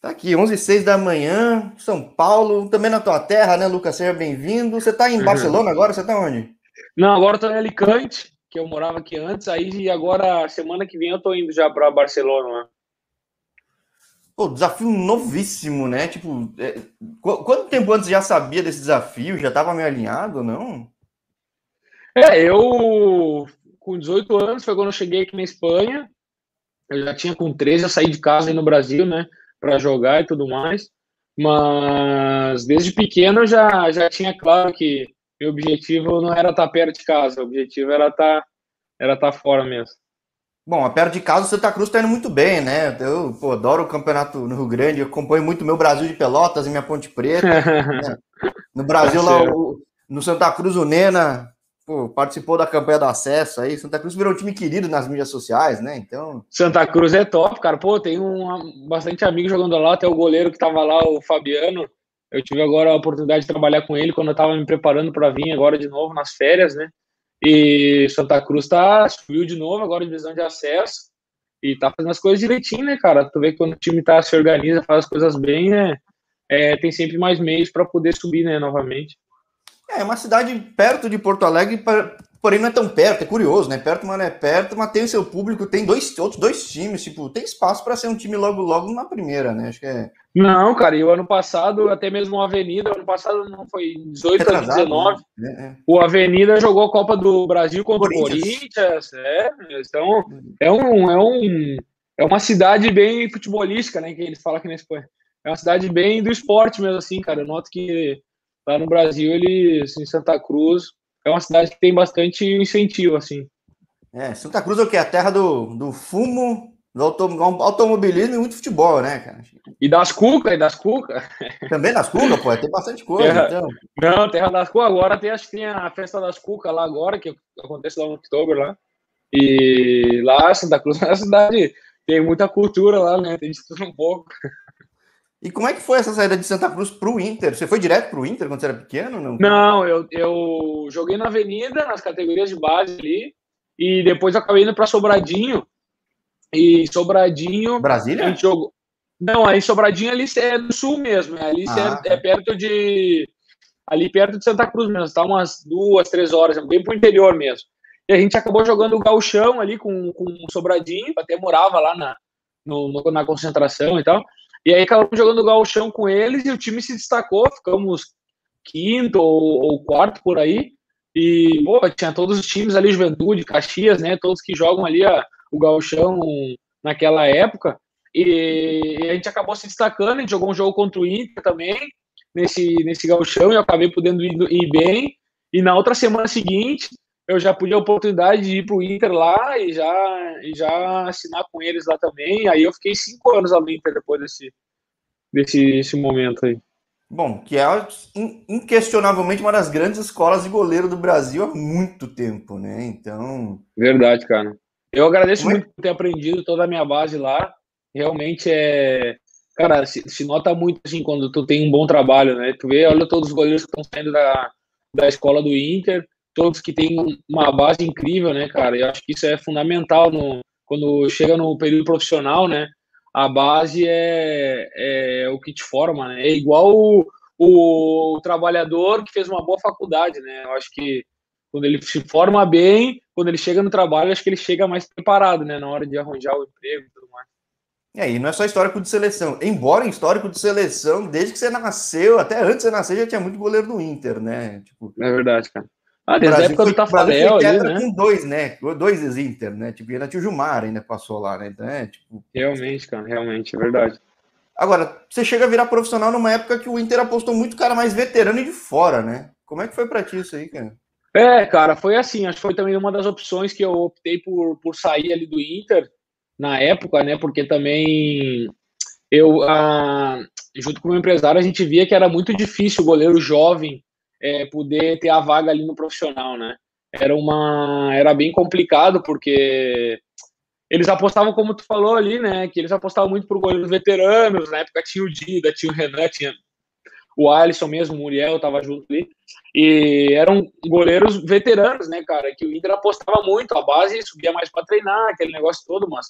Tá aqui, 11 e 06 da manhã, São Paulo, também na tua terra, né, Lucas? Seja bem-vindo. Você tá em uhum. Barcelona agora? Você tá onde? Não, agora eu tô em Alicante, que eu morava aqui antes, aí agora, semana que vem, eu tô indo já para Barcelona. Né? Pô, desafio novíssimo, né? Tipo, é, quanto tempo antes já sabia desse desafio? Já tava meio alinhado não? É, eu com 18 anos foi quando eu cheguei aqui na Espanha. Eu já tinha com 13, eu saí de casa aí no Brasil, né? Para jogar e tudo mais. Mas desde pequeno eu já, já tinha claro que meu objetivo não era estar tá perto de casa, o objetivo era estar tá, era estar tá fora mesmo. Bom, a perto de casa o Santa Cruz está indo muito bem, né? Eu pô, adoro o campeonato no Rio Grande, eu acompanho muito meu Brasil de Pelotas e minha Ponte Preta. né? No Brasil, lá, o, no Santa Cruz, o Nena pô, participou da campanha do acesso aí. Santa Cruz virou um time querido nas mídias sociais, né? Então. Santa Cruz é top, cara. Pô, tem um, bastante amigo jogando lá, até o goleiro que tava lá, o Fabiano. Eu tive agora a oportunidade de trabalhar com ele quando eu tava me preparando para vir agora de novo nas férias, né? E Santa Cruz tá subiu de novo agora em divisão de acesso e tá fazendo as coisas direitinho, né, cara? Tu vê que quando o time tá se organiza, faz as coisas bem, né? É, tem sempre mais meios para poder subir, né, novamente. É, uma cidade perto de Porto Alegre, porém não é tão perto, é curioso, né? Perto, mas não é perto, mas tem o seu público, tem dois outros dois times, tipo, tem espaço para ser um time logo logo na primeira, né? Acho que é. Não, cara, e o ano passado, até mesmo a Avenida, ano passado não foi 18 a 19. Né? É, é. O Avenida jogou a Copa do Brasil contra o Corinthians, é. Então, é um, é um é uma cidade bem futebolística, né, que eles falam aqui na Espanha. É uma cidade bem do esporte mesmo assim, cara. Eu noto que lá no Brasil, ele, assim, Santa Cruz é uma cidade que tem bastante incentivo, assim. É, Santa Cruz é o que? A terra do, do fumo, do automobilismo e muito futebol, né, cara? E das cucas, e das cucas. Também das cucas, pô, tem bastante coisa, terra, então. Não, terra das cucas, agora tem, acho que tem a festa das cucas lá agora, que acontece lá no outubro, lá. E lá, Santa Cruz é uma cidade, tem muita cultura lá, né, tem de tudo um pouco. E como é que foi essa saída de Santa Cruz para o Inter? Você foi direto para o Inter quando você era pequeno? Não, não eu, eu joguei na Avenida, nas categorias de base ali, e depois acabei indo para Sobradinho. E Sobradinho. Brasília? A gente jogou. Não, aí Sobradinho ali é do sul mesmo, é ali ah, é, é, perto de. Ali perto de Santa Cruz mesmo, tá umas duas, três horas, bem pro interior mesmo. E a gente acabou jogando o galchão ali com, com o Sobradinho, até morava lá na, no, na concentração e tal. E aí acabamos jogando gauchão com eles e o time se destacou, ficamos quinto ou, ou quarto por aí. E, pô, tinha todos os times ali, Juventude, Caxias, né? Todos que jogam ali a, o gauchão naquela época. E, e, a gente acabou se destacando, a gente jogou um jogo contra o Inter também, nesse, nesse gauchão, e eu acabei podendo ir, ir bem. E na outra semana seguinte, eu já pude a oportunidade de ir para o Inter lá e já, e já assinar com eles lá também. Aí eu fiquei cinco anos lá no Inter depois desse, desse momento aí. Bom, que é inquestionavelmente uma das grandes escolas de goleiro do Brasil há muito tempo, né? Então. Verdade, cara. Eu agradeço Como é muito por ter aprendido toda a minha base lá. Realmente é. Cara, se, se, nota muito assim quando tu tem um bom trabalho, né? Tu vê, olha todos os goleiros que estão saindo da, da escola do Inter todos que têm uma base incrível, né, cara? Eu acho que isso é fundamental no, quando chega no período profissional, né? A base é, é o que te forma, né? É igual o, o, trabalhador que fez uma boa faculdade, né? Eu acho que quando ele se forma bem, quando ele chega no trabalho, acho que ele chega mais preparado, né? Na hora de arranjar o emprego e tudo mais. É, e não é só histórico de seleção. Embora em histórico de seleção, desde que você nasceu, até antes de você nascer, já tinha muito goleiro do Inter, né? Tipo, é verdade, cara. Ah, desde a época do Tafarel ali, né? com dois, né? Dois ex-Inter, né? Tipo, ainda tinha o Gilmar, ainda passou lá, né? Então, é, tipo... Realmente, cara, realmente, é verdade. Agora, você chega a virar profissional numa época que o Inter apostou muito cara mais veterano e de fora, né? Como é que foi pra ti isso aí, cara? É, cara, foi assim, acho que foi também uma das opções que eu optei por, por sair ali do Inter na época, né? Porque também eu, ah, junto com o meu empresário, a gente via que era muito difícil o goleiro jovem é, poder ter a vaga ali no profissional, né? Era uma, era bem complicado porque eles apostavam como tu falou ali, né? Que eles apostavam muito por goleiros veteranos. Na época tinha o Dida, tinha o Renan, tinha o Alisson mesmo, o Muriel tava junto ali. E eram goleiros veteranos, né, cara? Que o Inter apostava muito, a base subia mais para treinar, aquele negócio todo, mas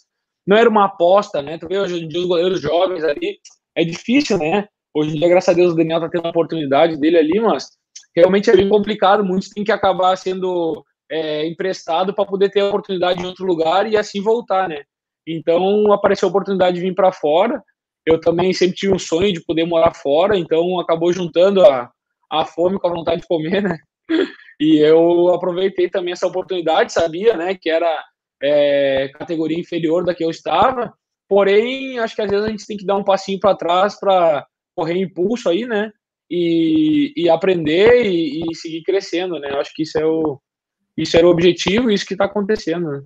não era uma aposta, né? Tu vê hoje em dia os goleiros jovens ali, é difícil, né? Hoje em dia, graças a Deus, o Daniel tá tendo a oportunidade dele ali, mas realmente é bem complicado. Muitos têm que acabar sendo é, emprestado para poder ter a oportunidade em outro lugar e assim voltar, né? Então apareceu a oportunidade de vir para fora. Eu também sempre tive um sonho de poder morar fora, então acabou juntando a, a fome com a vontade de comer, né? E eu aproveitei também essa oportunidade, sabia, né, que era é, categoria inferior da que eu estava, porém, acho que às vezes a gente tem que dar um passinho para trás para correr impulso aí, né, e, e aprender e, e, seguir crescendo, né, acho que isso é o, isso era o objetivo e isso que está acontecendo, né?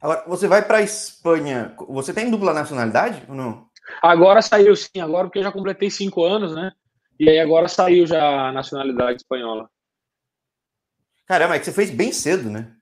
Agora, você vai para a Espanha, você tem dupla nacionalidade ou não? Agora saiu sim, agora porque eu já completei cinco anos, né? E aí agora saiu já a nacionalidade espanhola. Caramba, é que você fez bem cedo, né?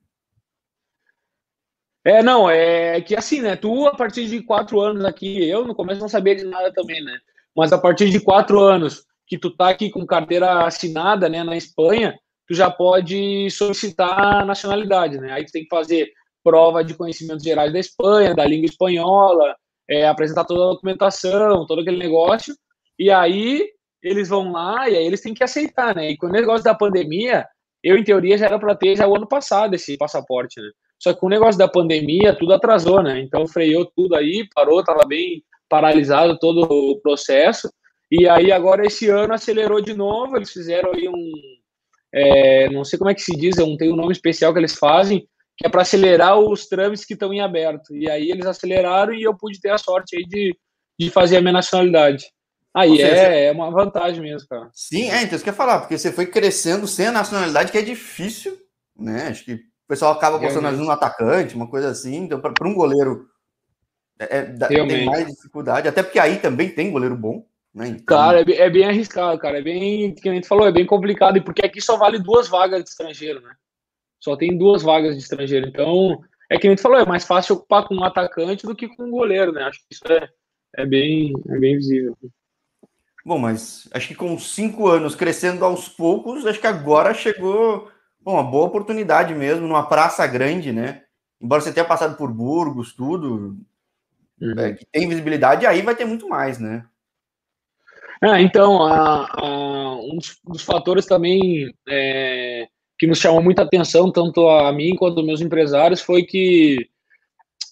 É, não, é que assim, né? Tu, a partir de quatro anos aqui, eu no começo não sabia de nada também, né? Mas a partir de quatro anos que tu tá aqui com carteira assinada, né, na Espanha, tu já pode solicitar nacionalidade, né? Aí tu tem que fazer prova de conhecimentos gerais da Espanha, da língua espanhola, é, apresentar toda a documentação, todo aquele negócio, e aí eles vão lá e aí eles têm que aceitar, né? E com o negócio da pandemia, eu, em teoria, já era para ter já o ano passado esse passaporte, né? Só que com o negócio da pandemia, tudo atrasou, né? Então freou tudo aí, parou, tava bem paralisado todo o processo. E aí agora esse ano acelerou de novo, eles fizeram aí um, é, não sei como é que se diz, não tem um nome especial que eles fazem, que é para acelerar os trâmites que estão em aberto. E aí eles aceleraram e eu pude ter a sorte aí de, de fazer a minha nacionalidade. Aí seja, é, é uma vantagem mesmo, cara. Sim, é, então isso que eu ia falar, porque você foi crescendo sem a nacionalidade, que é difícil, né? Acho que o pessoal acaba postando é no atacante, uma coisa assim. Então, para um goleiro é, é tem mais dificuldade, até porque aí também tem goleiro bom. Então... Cara, é bem, é bem, arriscado, cara. É bem, que a gente falou, é bem complicado, e porque aqui só vale duas vagas de estrangeiro, né? Só tem duas vagas de estrangeiro. Então, é que a gente falou, é mais fácil ocupar com um atacante do que com um goleiro, né? Acho que isso é, é, bem, é bem visível. Bom, mas acho que com cinco anos crescendo aos poucos, acho que agora chegou bom, uma boa oportunidade mesmo, numa praça grande, né? Embora você tenha passado por Burgos, tudo, uhum. é, que tem visibilidade, aí vai ter muito mais, né? Ah, então, a, a, um dos, fatores também é, que nos chamou muita atenção, tanto a mim quanto meus empresários, foi que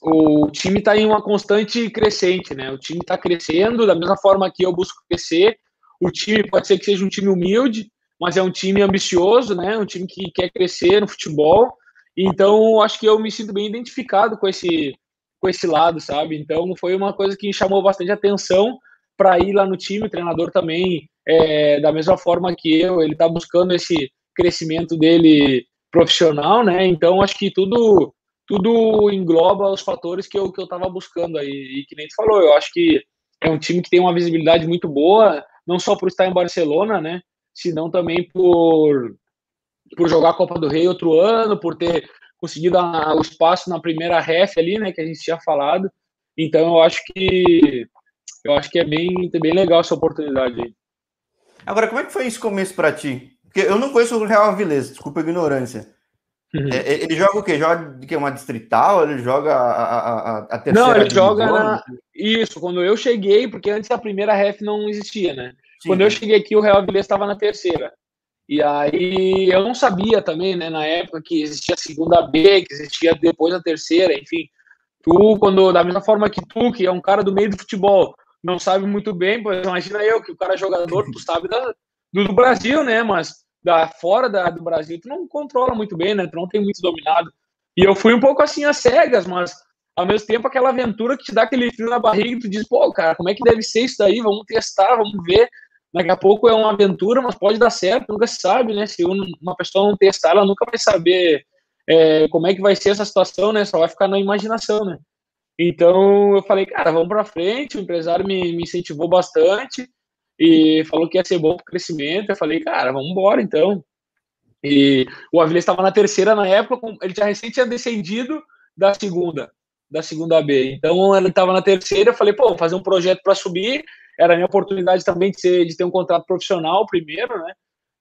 o time está em uma constante crescente, né? O time está crescendo da mesma forma que eu busco crescer. O time pode ser que seja um time humilde, mas é um time ambicioso, né? Um time que quer crescer no futebol. Então, acho que eu me sinto bem identificado com esse com esse lado, sabe? Então, foi uma coisa que chamou bastante atenção para ir lá no time. O treinador também, é, da mesma forma que eu, ele está buscando esse crescimento dele profissional, né? Então acho que tudo tudo engloba os fatores que eu que eu estava buscando aí e que nem tu falou, eu acho que é um time que tem uma visibilidade muito boa, não só por estar em Barcelona, né? Senão também por por jogar a Copa do Rei outro ano, por ter conseguido o espaço na primeira ref ali, né? Que a gente tinha falado. Então eu acho que eu acho que é bem, bem legal essa oportunidade aí. Agora, como é que foi esse começo para ti? Porque eu não conheço o Real Avilés, desculpa a ignorância. Uhum. É, é, ele joga o quê? Joga de que uma distrital? Ele joga a, a, a terceira? Não, ele joga na... isso. Quando eu cheguei, porque antes a primeira ref não existia, né? Sim, quando eu cheguei aqui, o Real Avilés estava na terceira. E aí eu não sabia também, né, na época que existia a segunda B, que existia depois a terceira, enfim. Tu, quando, da mesma forma que tu, que é um cara do meio do futebol, não sabe muito bem, pois imagina eu, que o cara é jogador, tu sabe da, do, Brasil, né? Mas da fora da, do Brasil, tu não controla muito bem, né? Tu não tem muito dominado. E eu fui um pouco assim às cegas, mas ao mesmo tempo aquela aventura que te dá aquele frio na barriga e tu diz, pô, cara, como é que deve ser isso daí? Vamos testar, vamos ver. Daqui a pouco é uma aventura, mas pode dar certo, nunca se sabe, né? Se uma pessoa não testar, ela nunca vai saber é, como é que vai ser essa situação, né? Só vai ficar na imaginação, né? Então eu falei, cara, vamos para frente. O empresário me, me incentivou bastante e falou que ia ser bom para o crescimento. Eu falei, cara, vamos embora então. E o Avilés estava na terceira na época, ele já recente tinha descendido da segunda, da segunda B. Então ele estava na terceira, eu falei, pô, vou fazer um projeto para subir. Era a minha oportunidade também de, ser, de ter um contrato profissional primeiro, né?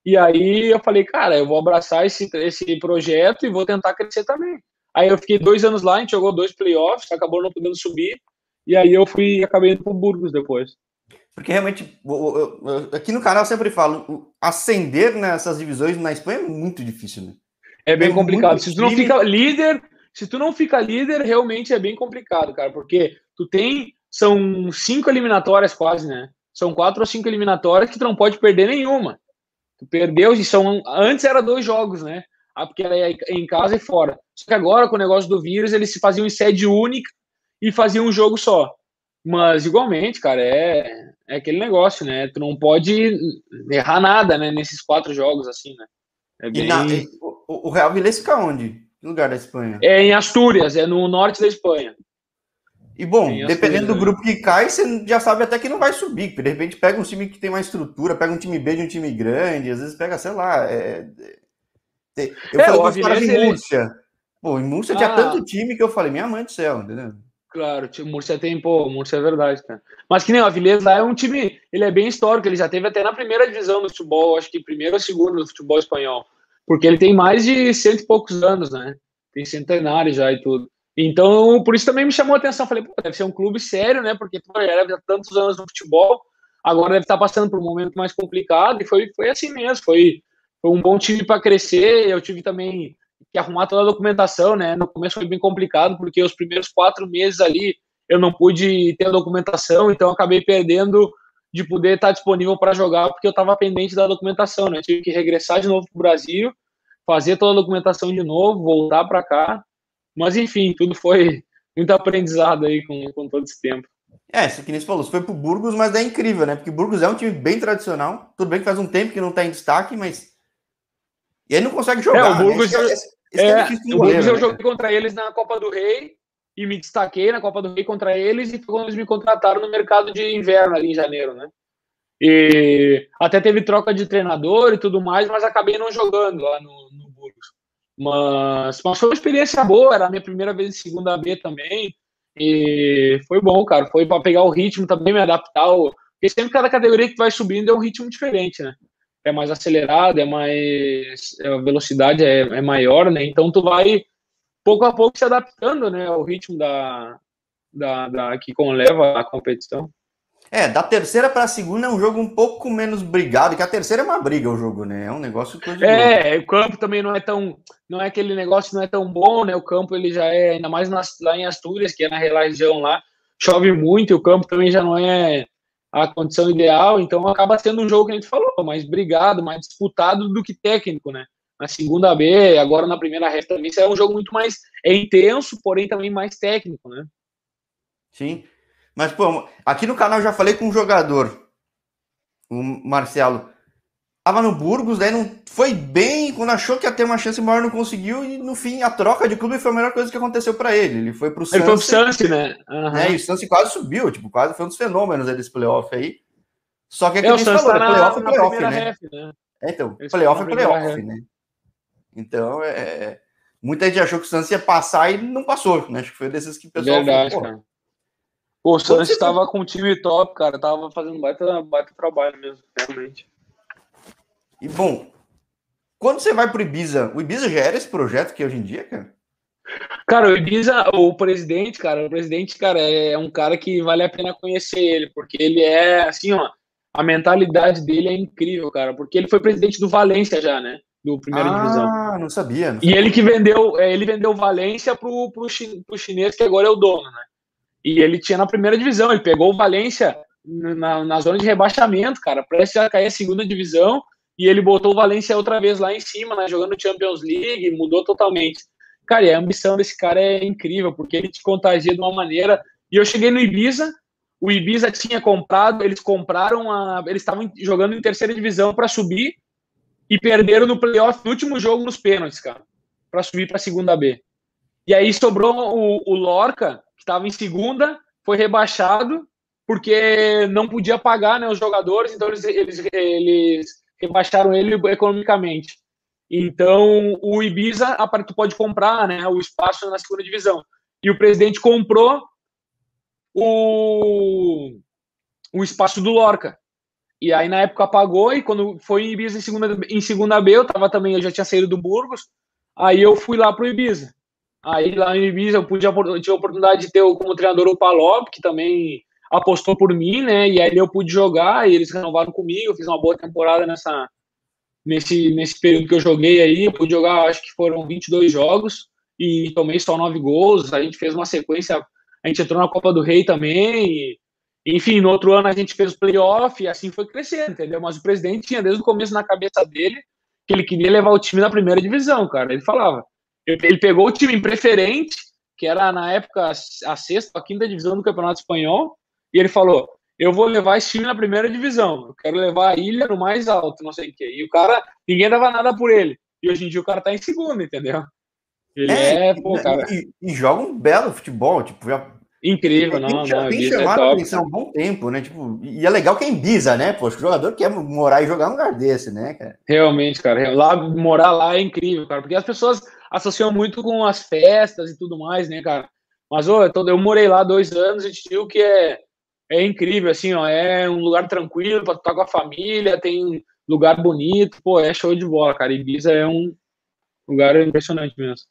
E aí eu falei, cara, eu vou abraçar esse, esse projeto e vou tentar crescer também. Aí eu fiquei dois anos lá, a gente jogou dois playoffs, acabou não podendo subir. E aí eu fui acabei indo pro Burgos depois. Porque realmente, aqui no canal eu sempre falo, ascender nessas divisões na Espanha é muito difícil, né? É bem é complicado. Se tu não fica líder, se tu não fica líder, realmente é bem complicado, cara, porque tu tem são cinco eliminatórias quase, né? São quatro ou cinco eliminatórias que tu não pode perder nenhuma. Tu perdeu, e são antes era dois jogos, né? Ah, porque era em casa e fora. Só que agora com o negócio do vírus, eles se faziam em sede única e faziam um jogo só. Mas igualmente, cara, é, é aquele negócio, né? Tu não pode errar nada, né? Nesses quatro jogos, assim, né? É bem... na, o, o Real Vilés fica onde? Que lugar da Espanha? É em Astúrias, é no norte da Espanha. E bom, dependendo do grupo que cai, você já sabe até que não vai subir. De repente pega um time que tem mais estrutura, pega um time B de um time grande, às vezes pega, sei lá. É... eu é, falei com os caras em Múrcia. Pô, em Múrcia ah. tinha tanto time que eu falei, minha mãe do céu, entendeu? Claro, o Múrcia tem, pô, Múrcia é verdade, cara. Mas que nem o Avilés lá é um time, ele é bem histórico, ele já teve até na primeira divisão do futebol, acho que primeiro ou segundo do futebol espanhol. Porque ele tem mais de cento e poucos anos, né? Tem centenário já e tudo. Então, por isso também me chamou a atenção. Falei, pô, deve ser um clube sério, né? Porque pô, já há tantos anos no futebol, agora deve estar passando por um momento mais complicado. E foi, foi assim mesmo. Foi, foi um bom time para crescer. Eu tive também que arrumar toda a documentação, né? No começo foi bem complicado, porque os primeiros quatro meses ali eu não pude ter a documentação, então acabei perdendo de poder estar disponível para jogar, porque eu estava pendente da documentação, né? Tive que regressar de novo para o Brasil, fazer toda a documentação de novo, voltar para cá mas enfim, tudo foi muito aprendizado aí com, com todo esse tempo. É, isso que nem você falou, você foi pro Burgos, mas é incrível, né? Porque Burgos é um time bem tradicional. Tudo bem que faz um tempo que não tá em destaque, mas. E aí não consegue jogar. É, o Burgos, né? esse, esse é, é o Burgos eu né? joguei contra eles na Copa do Rei e me destaquei na Copa do Rei contra eles e foi quando eles me contrataram no mercado de inverno ali em janeiro, né? E até teve troca de treinador e tudo mais, mas acabei não jogando lá no, no Burgos. Mas, mas foi uma experiência boa, era a minha primeira vez em segunda B também. E foi bom, cara. Foi para pegar o ritmo também, me adaptar. Porque sempre cada categoria que vai subindo é um ritmo diferente, né? É mais acelerado, é mais. A velocidade é, é maior, né? Então tu vai pouco a pouco se adaptando, né? Ao ritmo da, da, da que leva a competição. É, da terceira para a segunda é um jogo um pouco menos brigado, que a terceira é uma briga o jogo, né? É um negócio que É, o campo também não é tão, não é aquele negócio não é tão bom, né? O campo ele já é ainda mais nas, lá em Astúrias, que é na região lá, chove muito, e o campo também já não é a condição ideal, então acaba sendo um jogo que a gente falou, mais brigado, mais disputado do que técnico, né? Na segunda B, agora na primeira reta também, é um jogo muito mais é intenso, porém também mais técnico, né? Sim. Mas, pô, aqui no canal já falei com um jogador, o Marcelo. Tava no Burgos, daí não foi bem, quando achou que ia ter uma chance maior, não conseguiu, e no fim a troca de clube foi a melhor coisa que aconteceu para ele. Ele foi pro Santos. Ele foi pro Santos, né? Uhum. né? E o Santos quase subiu, tipo, quase foi um dos fenômenos desse playoff aí. Só que é que é, a gente falou, tá na, playoff é playoff, né? Ref, né? É, então, Eles playoff é playoff, né? Então, é... muita gente achou que o Santos ia passar e não passou, né? Acho que foi desses que o pessoal Verdade, falou, cara. Pô, o Santos estava com um time top, cara. Tava fazendo baita, baita trabalho mesmo, realmente. E bom, quando você vai pro Ibiza, o Ibiza já era esse projeto que é hoje em dia, cara? Cara, o Ibiza, o presidente, cara, o presidente, cara, é um cara que vale a pena conhecer ele, porque ele é, assim, ó, a mentalidade dele é incrível, cara, porque ele foi presidente do Valência já, né? Do primeira ah, divisão. Ah, não sabia. Não sabia. E ele que vendeu, é, ele vendeu Valência pro, pro, pro chinês, que agora é o dono, né? E ele tinha na primeira divisão, ele pegou o Valência na, na zona de rebaixamento, cara, prestes a cair a segunda divisão, e ele botou o Valência outra vez lá em cima, né, jogando Champions League, mudou totalmente. Cara, e a ambição desse cara é incrível, porque ele te contagia de uma maneira. E eu cheguei no Ibiza, o Ibiza tinha comprado, eles compraram a. Eles estavam jogando em terceira divisão para subir e perderam no playoff, no último jogo, nos pênaltis, cara, para subir para a segunda B. E aí sobrou o, o Lorca, estava em segunda, foi rebaixado porque não podia pagar né, os jogadores, então eles, eles, eles rebaixaram ele economicamente. Então o Ibiza, tu pode comprar né, o espaço na segunda divisão. E o presidente comprou o, o espaço do Lorca. E aí na época pagou, e quando foi em Ibiza em segunda, em segunda B, eu tava também, eu já tinha saído do Burgos, aí eu fui lá pro Ibiza. Aí lá em Ibiza eu pude, tive a oportunidade de ter como treinador o Palop, que também apostou por mim, né? E aí eu pude jogar e eles renovaram comigo. Eu fiz uma boa temporada nessa, nesse, nesse período que eu joguei aí. Eu pude jogar, acho que foram 22 jogos e tomei só nove gols. A gente fez uma sequência, a gente entrou na Copa do Rei também. E, enfim, no outro ano a gente fez o playoff e assim foi crescendo, entendeu? Mas o presidente tinha desde o começo na cabeça dele que ele queria levar o time na primeira divisão, cara. Ele falava. Ele pegou o time preferente, que era na época a sexta, a quinta divisão do Campeonato Espanhol, e ele falou: Eu vou levar esse time na primeira divisão, eu quero levar a ilha no mais alto, não sei o quê. E o cara, ninguém dava nada por ele. E hoje em dia o cara tá em segundo, entendeu? Ele é, é pô, cara. E, e, joga um belo futebol, tipo, já. Incrível, não, tem, não. Tem é chamado é a atenção há um bom tempo, né? Tipo, e é legal quem bisa, né? Pô, o jogador quer morar e jogar num lugar desse, né, cara? Realmente, cara. Lá, morar lá é incrível, cara. Porque as pessoas associam muito com as festas e tudo mais, né, cara? Mas, ô, eu, tô, eu morei lá dois anos e te digo que é, é incrível, assim, ó. É um lugar tranquilo para estar com a família, tem lugar bonito, pô, é show de bola, cara. Ibiza é um lugar impressionante mesmo.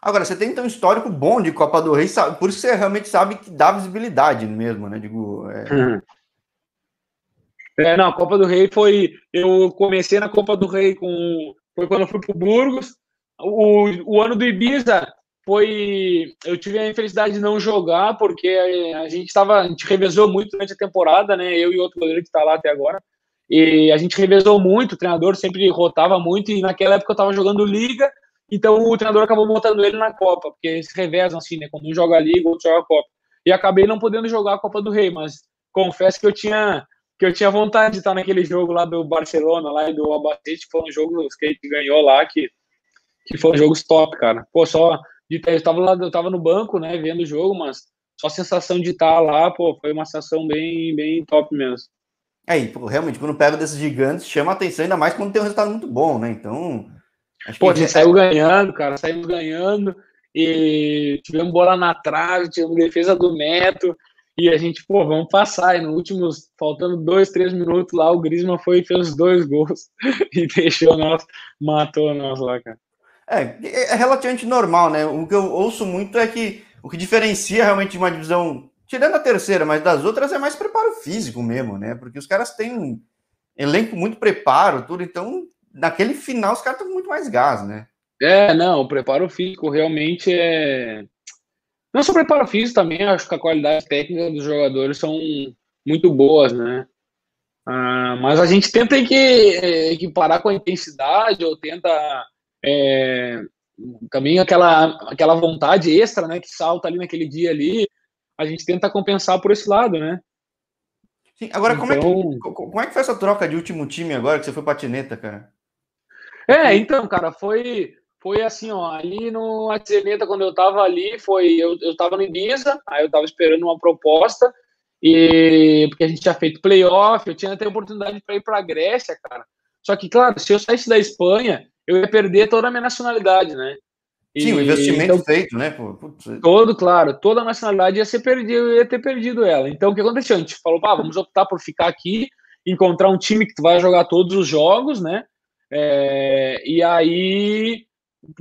Agora, você tem então um histórico bom de Copa do Rei, por isso você realmente sabe que dá visibilidade mesmo, né? Digo. É... Uhum. é... não, a Copa do Rei foi. Eu comecei na Copa do Rei com. Foi quando eu fui pro Burgos. O, o ano do Ibiza foi. Eu tive a infelicidade de não jogar, porque a gente estava. A gente revezou muito durante a temporada, né? Eu e outro goleiro que está lá até agora. E a gente revezou muito, o treinador sempre rotava muito, e naquela época eu estava jogando Liga então o treinador acabou botando ele na Copa, porque eles revezam assim, né? Quando um joga Liga, outro joga a Copa. E acabei não podendo jogar a Copa do Rei, mas confesso que eu tinha que eu tinha vontade de estar naquele jogo lá do Barcelona, lá do Albacete, foram jogos que a gente ganhou lá, que, que foram jogos top, cara. Pô, só de eu tava lá, eu tava no banco, né, vendo o jogo, mas só a sensação de estar lá, pô, foi uma sensação bem, bem top mesmo. Aí, pô, realmente, quando pega desses gigantes, chama atenção, ainda mais quando tem um resultado muito bom, né? Então, Pô, a gente saiu ganhando, cara, saímos ganhando e tivemos bola na trave, tivemos defesa do Neto e a gente, pô, vamos passar. E no último, faltando dois, três minutos lá, o Grisma foi e fez os dois gols e deixou nós, matou nós lá, cara. É, é relativamente normal, né? O que eu ouço muito é que o que diferencia realmente uma divisão, tirando a terceira, mas das outras é mais preparo físico mesmo, né? Porque os caras têm um elenco muito preparo, tudo, então naquele final os caras estão muito mais gás, né? É, não, o preparo físico realmente é. Não só preparo físico também, acho que a qualidade técnica dos jogadores são muito boas, né? Ah, mas a gente tenta é, que parar com a intensidade ou tenta é, também aquela, aquela vontade extra, né, que salta ali naquele dia ali, a gente tenta compensar por esse lado, né? Sim, agora então... como, é que, então como é que foi essa troca de último time agora que você foi patineta, cara? É, então, cara, foi foi assim, ó, ali no Atzeneta, quando eu tava ali, foi, eu, eu tava no Ibiza, aí eu tava esperando uma proposta, e porque a gente tinha feito playoff, eu tinha até a oportunidade para ir para a Grécia, cara. Só que, claro, se eu saísse da Espanha, eu ia perder toda a minha nacionalidade, né? E, Sim, o investimento então, feito, né? Putz. Todo, claro, toda a nacionalidade ia ser perdida, eu ia ter perdido ela. Então, o que aconteceu? A gente falou, pá, vamos optar por ficar aqui, encontrar um time que tu vai jogar todos os jogos, né? É, e aí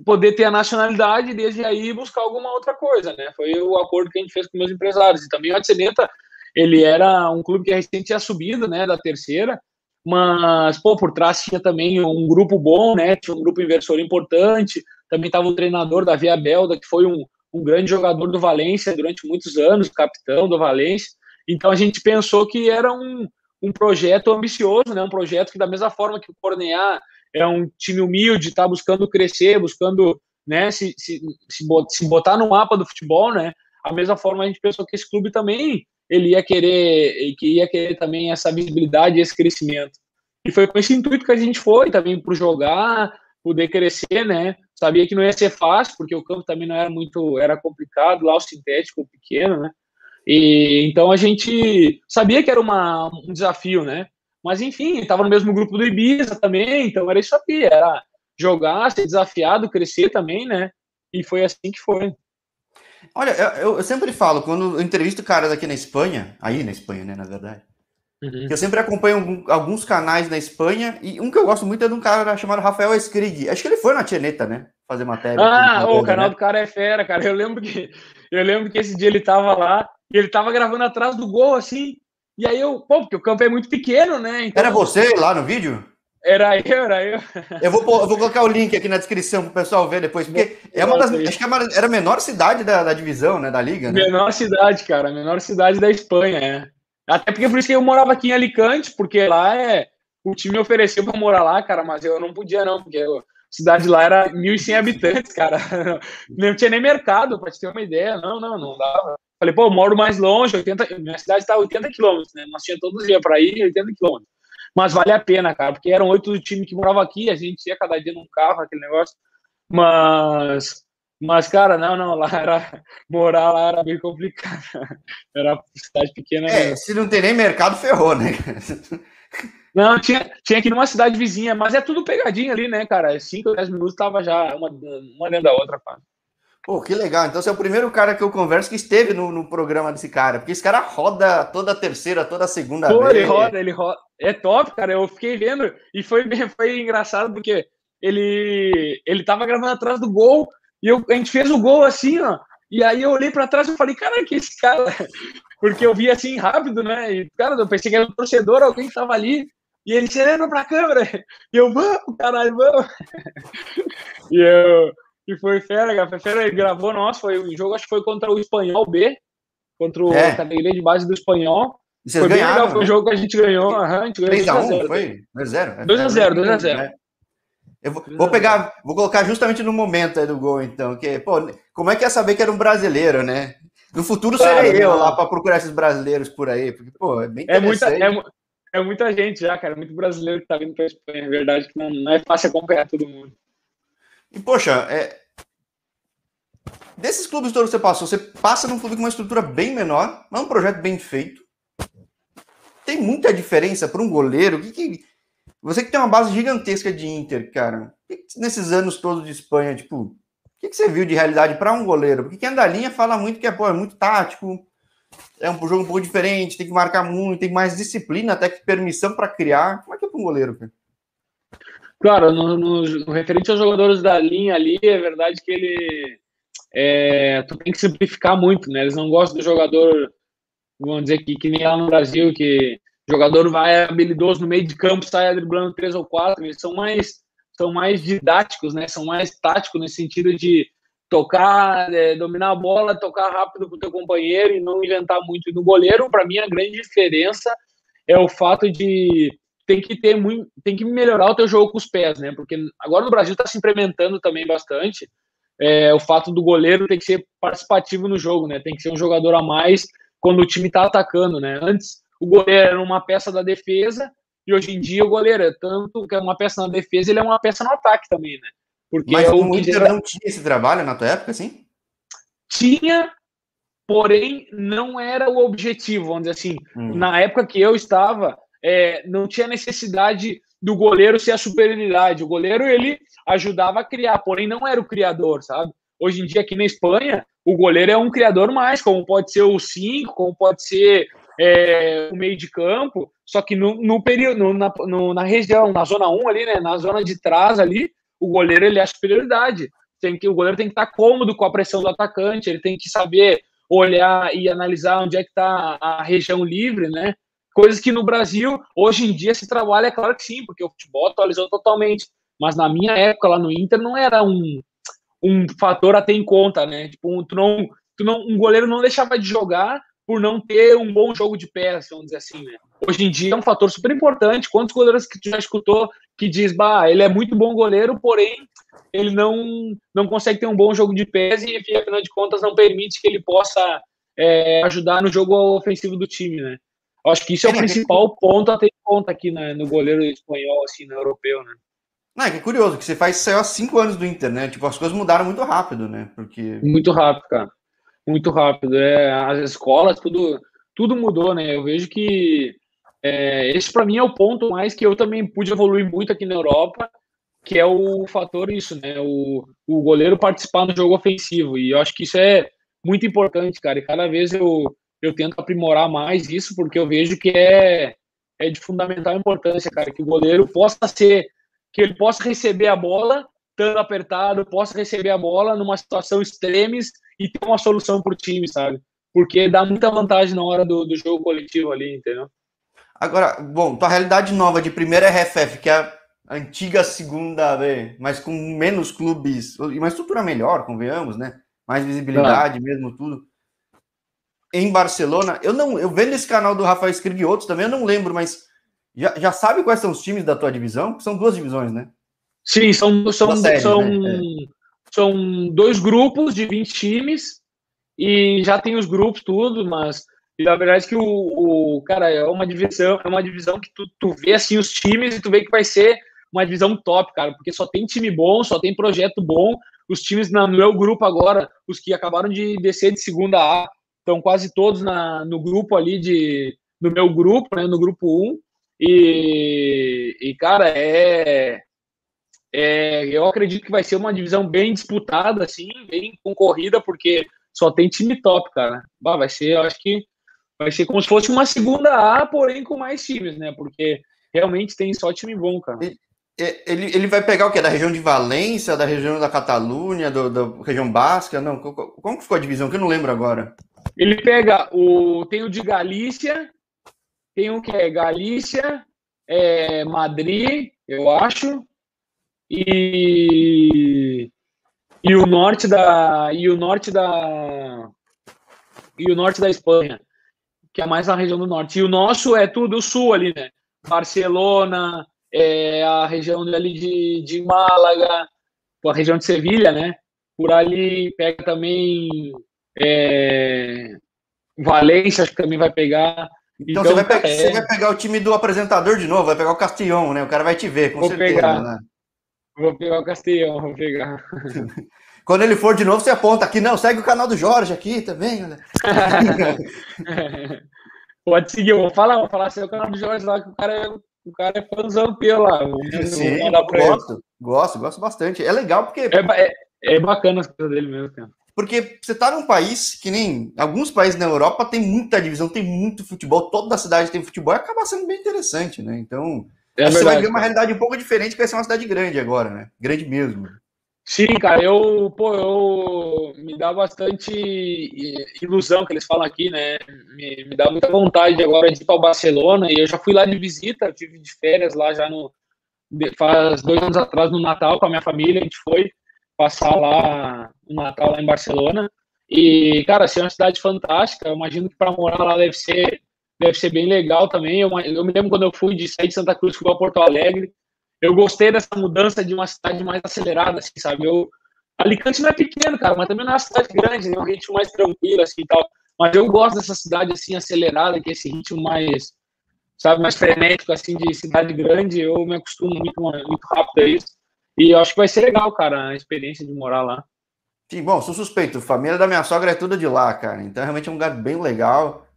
poder ter a nacionalidade e desde aí buscar alguma outra coisa, né? Foi o acordo que a gente fez com meus empresários. E também o Atzeneta, ele era um clube que a gente tinha subido, né, da terceira, mas, pô, por trás tinha também um grupo bom, né, tinha um grupo inversor importante, também estava o treinador da Via Belda, que foi um, um grande jogador do Valência durante muitos anos, capitão do Valência, então a gente pensou que era um, um projeto ambicioso, né, um projeto que da mesma forma que o Cornear é um time humilde, está buscando crescer, buscando né, se, se, se, botar no mapa do futebol, né? A mesma forma a gente pensou que esse clube também ele ia querer, que ia querer também essa visibilidade, esse crescimento. E foi com esse intuito que a gente foi também para jogar, poder crescer, né? Sabia que não ia ser fácil, porque o campo também não era muito, era complicado lá o sintético pequeno, né? E então a gente sabia que era uma, um desafio, né? Mas enfim, estava no mesmo grupo do Ibiza também, então era isso aqui, era jogar, ser desafiado, crescer também, né? E foi assim que foi. Olha, eu, eu sempre falo, quando eu entrevisto caras aqui na Espanha, aí na Espanha, né, na verdade, uhum. eu sempre acompanho alguns canais na Espanha, e um que eu gosto muito é de um cara chamado Rafael Escrig. Acho que ele foi na Tianeta, né? Fazer matéria. Ah, o canal né? do cara é fera, cara. Eu lembro que eu lembro que esse dia ele tava lá, e ele tava gravando atrás do gol, assim. E aí eu, pô, porque o campo é muito pequeno, né? Então, era você lá no vídeo? Era eu, era eu. Eu vou, eu vou colocar o link aqui na descrição para o pessoal ver depois, porque é uma das, acho que é era a menor cidade da, da divisão, né, da liga, né? Menor cidade, cara, menor cidade da Espanha, é. Até porque por isso que eu morava aqui em Alicante, porque lá é o time ofereceu para morar lá, cara, mas eu não podia não, porque eu, a cidade lá era 1.100 habitantes, cara. Não tinha nem mercado, para te ter uma ideia. Não, não, não dava. Falei, pô, eu moro mais longe, 80, minha cidade está a 80 quilômetros, né? Nós tínhamos todos os dias para ir, 80 quilômetros. Mas vale a pena, cara, porque eram oito do time que morava aqui, a gente ia cada dia num carro, aquele negócio. Mas, mas cara, não, não, lá era, morar lá era bem complicado. Era cidade pequena. É, se não tem nem mercado, ferrou, né? Não, tinha, tinha aqui numa cidade vizinha, mas é tudo pegadinho ali, né, cara? 5, 10 minutos tava já uma, uma dentro da outra, pá. Pô, que legal. Então você é o primeiro cara que eu converso que esteve no, no programa desse cara. Porque esse cara roda toda terceira, toda segunda Pô, vez. ele roda, ele roda. É top, cara. Eu fiquei vendo e foi, foi engraçado porque ele, ele tava gravando atrás do gol e eu, a gente fez o gol assim, ó. E aí eu olhei para trás e falei, cara, que esse cara. Porque eu vi assim rápido, né? E, cara, eu pensei que era um torcedor, alguém que tava ali. E ele sereno pra câmera. E eu, vamos, caralho, vamos. E eu, e foi fera, cara. Foi fera, ele gravou, nossa, foi um jogo, acho que foi contra o Espanhol B, contra o é. categoria de base do Espanhol. Vocês foi ganharam, legal, foi um jogo que a gente ganhou. Uhum, a gente ganhou 3x1, foi? 2x0? 2x0, 2x0. Eu vou, vou, pegar, vou colocar justamente no momento aí do gol, então, que, pô, como é que ia saber que era um brasileiro, né? No futuro claro, seria eu lá para procurar esses brasileiros por aí, porque, pô, é bem é muita, é, é, muita gente já, cara, muito brasileiro que tá vindo pra Espanha, é verdade que não, não é fácil acompanhar todo mundo. E, poxa, é... desses clubes todos que você passou, você passa num clube com uma estrutura bem menor, mas um projeto bem feito. Tem muita diferença para um goleiro. Que, que... Você que tem uma base gigantesca de Inter, cara, que, nesses anos todos de Espanha, tipo, o que, que você viu de realidade para um goleiro? Porque quem anda linha fala muito que é, pô, é muito tático, é um jogo um pouco diferente, tem que marcar muito, tem mais disciplina, até que permissão para criar. Como é que é para um goleiro, cara? Claro, no, no, no, referente aos jogadores da linha ali, é verdade que ele. É, tu tem que simplificar muito, né? Eles não gostam do jogador, vamos dizer que, que nem lá no Brasil, que o jogador vai habilidoso no meio de campo, sai driblando três ou quatro. Eles são mais, são mais didáticos, né? São mais táticos nesse sentido de tocar, é, dominar a bola, tocar rápido o teu companheiro e não inventar muito. E no goleiro, para mim, a grande diferença é o fato de tem que ter muito, tem que melhorar o teu jogo com os pés, né? Porque agora no Brasil está se implementando também bastante é, o fato do goleiro ter que ser participativo no jogo, né? Tem que ser um jogador a mais quando o time está atacando, né? Antes o goleiro era uma peça da defesa e hoje em dia o goleiro é tanto que é uma peça na defesa, ele é uma peça no ataque também, né? Porque Mas o Inter não tinha esse trabalho na tua época, assim? Tinha, porém não era o objetivo, vamos dizer assim. Hum. Na época que eu estava, é, não tinha necessidade do goleiro ser a superioridade. O goleiro ele ajudava a criar, porém não era o criador, sabe? Hoje em dia aqui na Espanha, o goleiro é um criador mais, como pode ser o 5, como pode ser é, o meio de campo, só que no, no período, no, na, no, na região, na zona 1 ali, né, na zona de trás ali, o goleiro ele é a superioridade. Tem que, o goleiro tem que estar cômodo com a pressão do atacante, ele tem que saber olhar e analisar onde é que está a região livre, né? Coisas que no Brasil, hoje em dia, se trabalha, é claro que sim, porque o futebol atualizou totalmente. Mas na minha época, lá no Inter, não era um, um fator a ter em conta, né? Tipo, tu não, tu não, um goleiro não deixava de jogar por não ter um bom jogo de pés, vamos dizer assim, né? Hoje em dia é um fator super importante. Quantos goleiros que tu já escutou que diz, bah, ele é muito bom goleiro, porém ele não, não consegue ter um bom jogo de pés e, afinal de contas, não permite que ele possa é, ajudar no jogo ofensivo do time, né? Acho que isso é o é, principal ponto a ter em conta aqui né, no goleiro espanhol, assim, no europeu, né? Não, é que é curioso, que você faz saiu há cinco anos do Inter, né? Tipo, as coisas mudaram muito rápido, né? Porque... Muito rápido, cara. Muito rápido. É, as escolas, tudo, tudo mudou, né? Eu vejo que é, esse para mim é o ponto mais que eu também pude evoluir muito aqui na Europa, que é o fator isso, né? O, o goleiro participar no jogo ofensivo. E eu acho que isso é muito importante, cara. E cada vez eu, eu tento aprimorar mais isso, porque eu vejo que é, é de fundamental importância, cara, que o goleiro possa ser, que ele possa receber a bola estando apertado, possa receber a bola numa situação extremes e ter uma solução para o time, sabe? porque dá muita vantagem na hora do, do jogo coletivo ali, entendeu? Agora, bom, tua realidade nova de primeira RFF, que é a antiga segunda B, mas com menos clubes, e uma estrutura melhor, convenhamos, né? Mais visibilidade ah. mesmo, tudo. Em Barcelona, eu não, eu vendo esse canal do Rafael Escrevi e outros também, eu não lembro, mas já, já sabe quais são os times da tua divisão? São duas divisões, né? Sim, são, são, séries, são, né? é. são dois grupos de 20 times e já tem os grupos, tudo, mas na verdade que o, o cara é uma divisão, é uma divisão que tu, tu vê assim os times e tu vê que vai ser uma divisão top, cara, porque só tem time bom, só tem projeto bom. Os times no meu grupo agora, os que acabaram de descer de segunda A, estão quase todos na, no grupo ali de no meu grupo, né, no grupo 1. E, e cara, é, é eu acredito que vai ser uma divisão bem disputada assim, bem concorrida, porque só tem time top, cara. Bah, vai ser, eu acho que vai ser como se fosse uma segunda A, porém com mais times, né? Porque realmente tem só time bom, cara. Ele, ele vai pegar o que? Da região de Valência, da região da Catalunha, do, da região Basca? Não, como que ficou a divisão? Que eu não lembro agora. Ele pega o. Tem o de Galícia, tem o que é Galícia, é, Madrid, eu acho, e, e o norte da. E o norte da. E o norte da Espanha, que é mais na região do norte. E o nosso é tudo o sul ali, né? Barcelona, é, a região ali de, de Málaga, a região de Sevilha, né? Por ali pega também é, Valência, acho que também vai pegar. Então, então você, vai pegar, é... você, vai pegar, o time do apresentador de novo, vai pegar o Castilhão, né? O cara vai te ver, com vou certeza. Pegar. Né? Vou pegar o Castilhão, vou pegar. Quando ele for de novo, você aponta aqui, não, segue o canal do Jorge aqui também. Né? Pode seguir, eu vou falar, vou falar, seu canal do Jorge lá, que o cara é o cara é fãzão teu lá. Sim, gosto, gosto, gosto bastante. É legal porque. É, é, é bacana as coisas dele mesmo, cara. Porque você tá num país que nem. Alguns países na Europa tem muita divisão, tem muito futebol, toda cidade tem futebol e acaba sendo bem interessante, né? Então. É você vai ver uma realidade um pouco diferente, que vai ser uma cidade grande agora, né? Grande mesmo. Sim, cara, eu, pô, eu me dá bastante ilusão que eles falam aqui, né? Me, me dá muita vontade agora de ir para o Barcelona e eu já fui lá de visita, tive de férias lá já no faz dois anos atrás no Natal com a minha família, a gente foi passar lá o Natal lá em Barcelona e cara, assim, é uma cidade fantástica. Eu imagino que para morar lá deve ser deve ser bem legal também. Eu, eu me lembro quando eu fui de sair de Santa Cruz fui Porto Alegre eu gostei dessa mudança de uma cidade mais acelerada, assim, sabe? Eu, Alicante não é pequeno, cara, mas também não é uma cidade grande, né? Um ritmo mais tranquilo, assim, e tal. Mas eu gosto dessa cidade, assim, acelerada, que é esse ritmo mais, sabe, mais frenético, assim, de cidade grande. Eu me acostumo muito, muito rápido a isso. E eu acho que vai ser legal, cara, a experiência de morar lá. Sim, bom, sou suspeito. Família da minha sogra é tudo de lá, cara. Então, realmente é um lugar bem legal.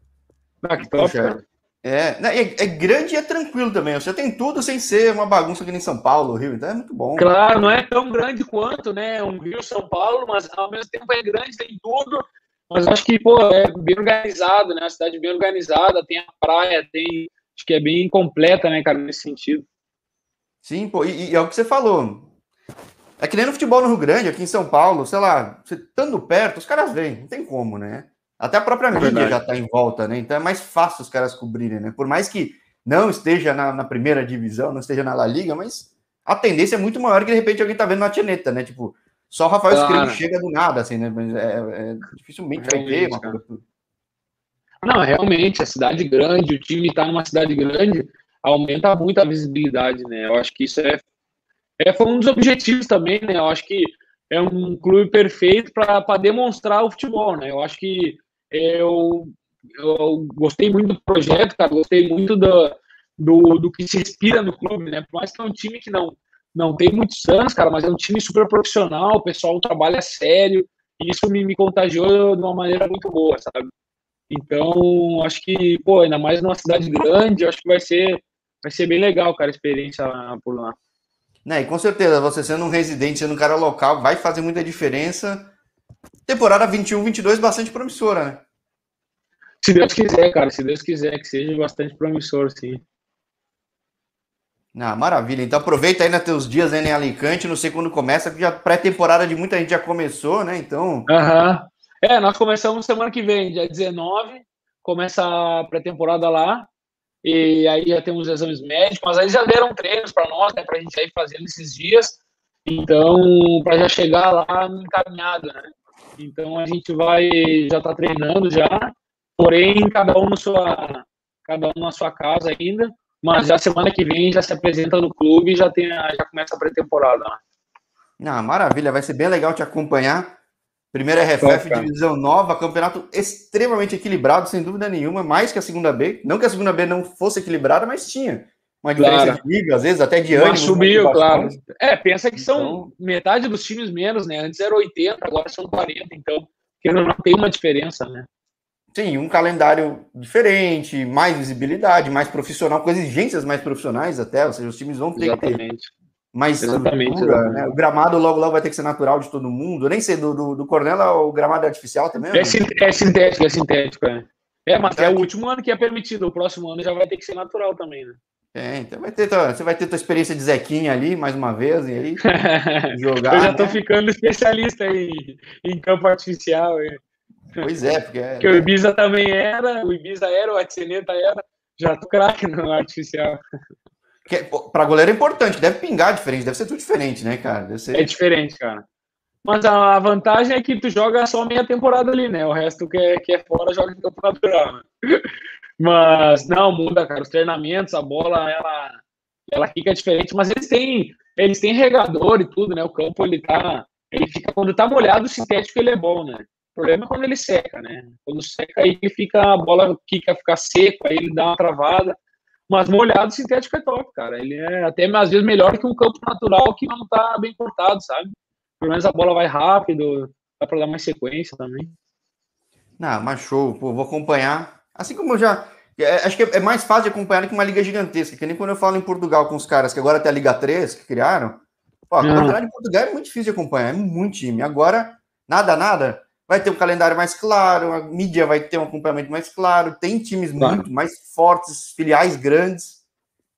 Ah, que top, cara. É, né, é, é, grande e é tranquilo também. Você tem tudo sem ser uma bagunça que nem São Paulo, Rio, então é muito bom. Claro, não é tão grande quanto, né? Um Rio, São Paulo, mas ao mesmo tempo é grande, tem tudo. Mas acho que, pô, é bem organizado, né? A cidade bem organizada, tem a praia, tem. Acho que é bem completa, né, cara, nesse sentido. Sim, pô, e, e é o que você falou. É que nem no futebol no Rio Grande, aqui em São Paulo, sei lá, você estando perto, os caras vêm, não tem como, né? Até a própria é mídia verdade. já está em volta, né? Então é mais fácil os caras cobrirem, né? Por mais que não esteja na, na, primeira divisão, não esteja na La Liga, mas a tendência é muito maior que de repente alguém tá vendo na Tianeta, né? Tipo, só o Rafael claro. chega do nada, assim, né? Mas é, é dificilmente vai ter uma coisa. Não, realmente, a cidade grande, o time tá numa cidade grande, aumenta muito a visibilidade, né? Eu acho que isso é, é foi um dos objetivos também, né? Eu acho que é um clube perfeito para demonstrar o futebol, né? Eu acho que eu, eu gostei muito do projeto, cara, gostei muito do, do, do que se respira no clube, né? Por mais que é um time que não, não tem muitos anos, cara, mas é um time super profissional, o pessoal trabalha sério, e isso me, me contagiou de uma maneira muito boa, sabe? Então, acho que, pô, ainda mais numa cidade grande, acho que vai ser, vai ser bem legal, cara, a experiência por lá. Né, e com certeza, você sendo um residente, sendo um cara local, vai fazer muita diferença temporada 21, 22 bastante promissora, né? Se Deus quiser, cara, se Deus quiser que seja bastante promissor, sim. Ah, maravilha. Então aproveita aí nos teus dias né, em Alicante, não sei quando começa, porque já pré-temporada de muita gente já começou, né? Então. Aham. É, nós começamos semana que vem, dia 19, começa a pré-temporada lá, e aí já temos exames médicos, mas aí já deram treinos para nós, né, para a gente ir fazendo esses dias, então, para já chegar lá encaminhado, né? Então a gente vai, já está treinando já, porém cada um na sua, cada um na sua casa ainda, mas já semana que vem já se apresenta no clube e já tem, já começa a pré-temporada. Né? Ah, maravilha, vai ser bem legal te acompanhar. Primeira RFF, é, divisão nova, campeonato extremamente equilibrado, sem dúvida nenhuma, mais que a segunda B. Não que a segunda B não fosse equilibrada, mas tinha uma diferença claro. de nível, às vezes até de ânimo. Mas subiu, claro. É, pensa que são então... metade dos times menos, né? Antes era 80, agora são 40, então não tem uma diferença, né? Sim, um calendário diferente, mais visibilidade, mais profissional, com exigências mais profissionais até, ou seja, os times vão ter exatamente. que ter mais exatamente, né? O gramado logo logo vai ter que ser natural de todo mundo. Eu nem sei, do, do, do o gramado é artificial também? É, é sintético, é sintético, é. É, mas é o último ano que é permitido, o próximo ano já vai ter que ser natural também, né? É, então vai ter tua, você vai ter tua experiência de Zequinha ali, mais uma vez, e aí jogar. Eu já tô né? ficando especialista em, em campo artificial. E... Pois é, porque. É, porque o Ibiza também era, o Ibiza era, o Atseneta era, já tô craque no artificial. Para goleiro é importante, deve pingar diferente, deve ser tudo diferente, né, cara? Ser... É diferente, cara. Mas a vantagem é que tu joga só meia temporada ali, né? O resto que é, que é fora joga em campo natural. Né? Mas não muda, cara. Os treinamentos, a bola, ela, ela fica diferente. Mas eles têm, eles têm regador e tudo, né? O campo ele tá, ele fica quando tá molhado, o sintético ele é bom, né? O problema é quando ele seca, né? Quando seca aí ele fica a bola fica ficar seco, aí ele dá uma travada. Mas molhado sintético é top, cara. Ele é até às vezes melhor que um campo natural que não tá bem cortado, sabe? Pelo menos a bola vai rápido, dá para dar mais sequência também. Não, mas show, pô, vou acompanhar. Assim como eu já. É, acho que é mais fácil de acompanhar do que uma liga gigantesca, que nem quando eu falo em Portugal com os caras que agora tem a Liga 3 que criaram. Pô, a campeonato de Portugal é muito difícil de acompanhar, é muito time. Agora, nada, nada. Vai ter um calendário mais claro, a mídia vai ter um acompanhamento mais claro, tem times claro. muito mais fortes, filiais grandes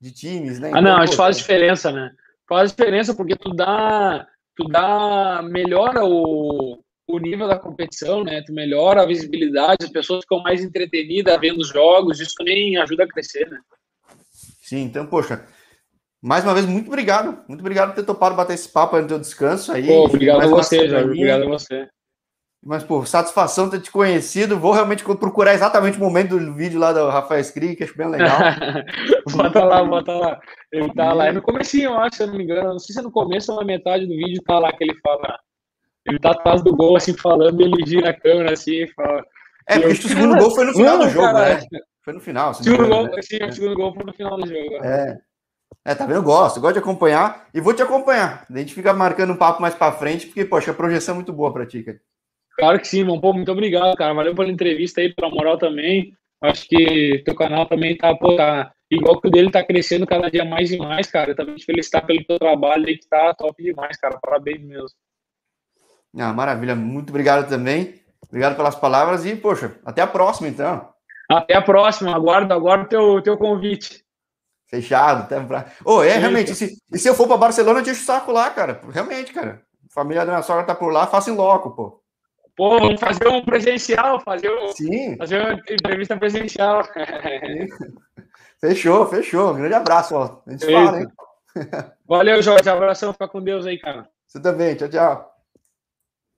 de times, né? Ah, então, não, isso faz diferença, né? Faz diferença porque tu dá tu dá, melhora o, o nível da competição, né? Tu melhora a visibilidade, as pessoas ficam mais entretenidas vendo os jogos, isso também ajuda a crescer, né? Sim, então, poxa, mais uma vez, muito obrigado. Muito obrigado por ter topado bater esse papo no teu descanso aí. Pô, obrigado a você, Jorge. Obrigado a você. Mas, por satisfação ter te conhecido. Vou realmente procurar exatamente o momento do vídeo lá do Rafael Skrig, que acho bem legal. bota lá, bota lá. Ele tá lá. É no comecinho, eu acho, se eu não me engano. Não sei se é no começo ou na metade do vídeo tá lá que ele fala. Ele tá atrás do gol, assim, falando, ele gira a câmera assim e fala. É, porque eu, o segundo gol foi no final do jogo, né? Foi no final. Segundo gol, né? sim, o segundo gol foi no final do jogo. É. É, tá vendo? Eu gosto, eu gosto de acompanhar e vou te acompanhar. A gente fica marcando um papo mais pra frente, porque, poxa, a projeção é muito boa pra ti, cara. Claro que sim, irmão. Pô, muito obrigado, cara. Valeu pela entrevista aí, pela moral também. Acho que teu canal também tá, pô, tá igual que o dele tá crescendo cada dia mais e mais, cara. Eu também te felicitar pelo teu trabalho aí, que tá top demais, cara. Parabéns mesmo. Ah, maravilha. Muito obrigado também. Obrigado pelas palavras e, poxa, até a próxima, então. Até a próxima. Aguardo agora o teu, teu convite. Fechado. Até pra... oh, é, realmente, se, e se eu for para Barcelona, eu te o saco lá, cara. Realmente, cara. A família da minha sogra tá por lá, faça em loco, pô. Pô, vamos fazer um presencial, fazer, um, Sim. fazer uma entrevista presencial. fechou, fechou. Um grande abraço, ó. A gente fala, hein? Valeu, Jorge. Abração, fica com Deus aí, cara. Você também. Tchau, tchau.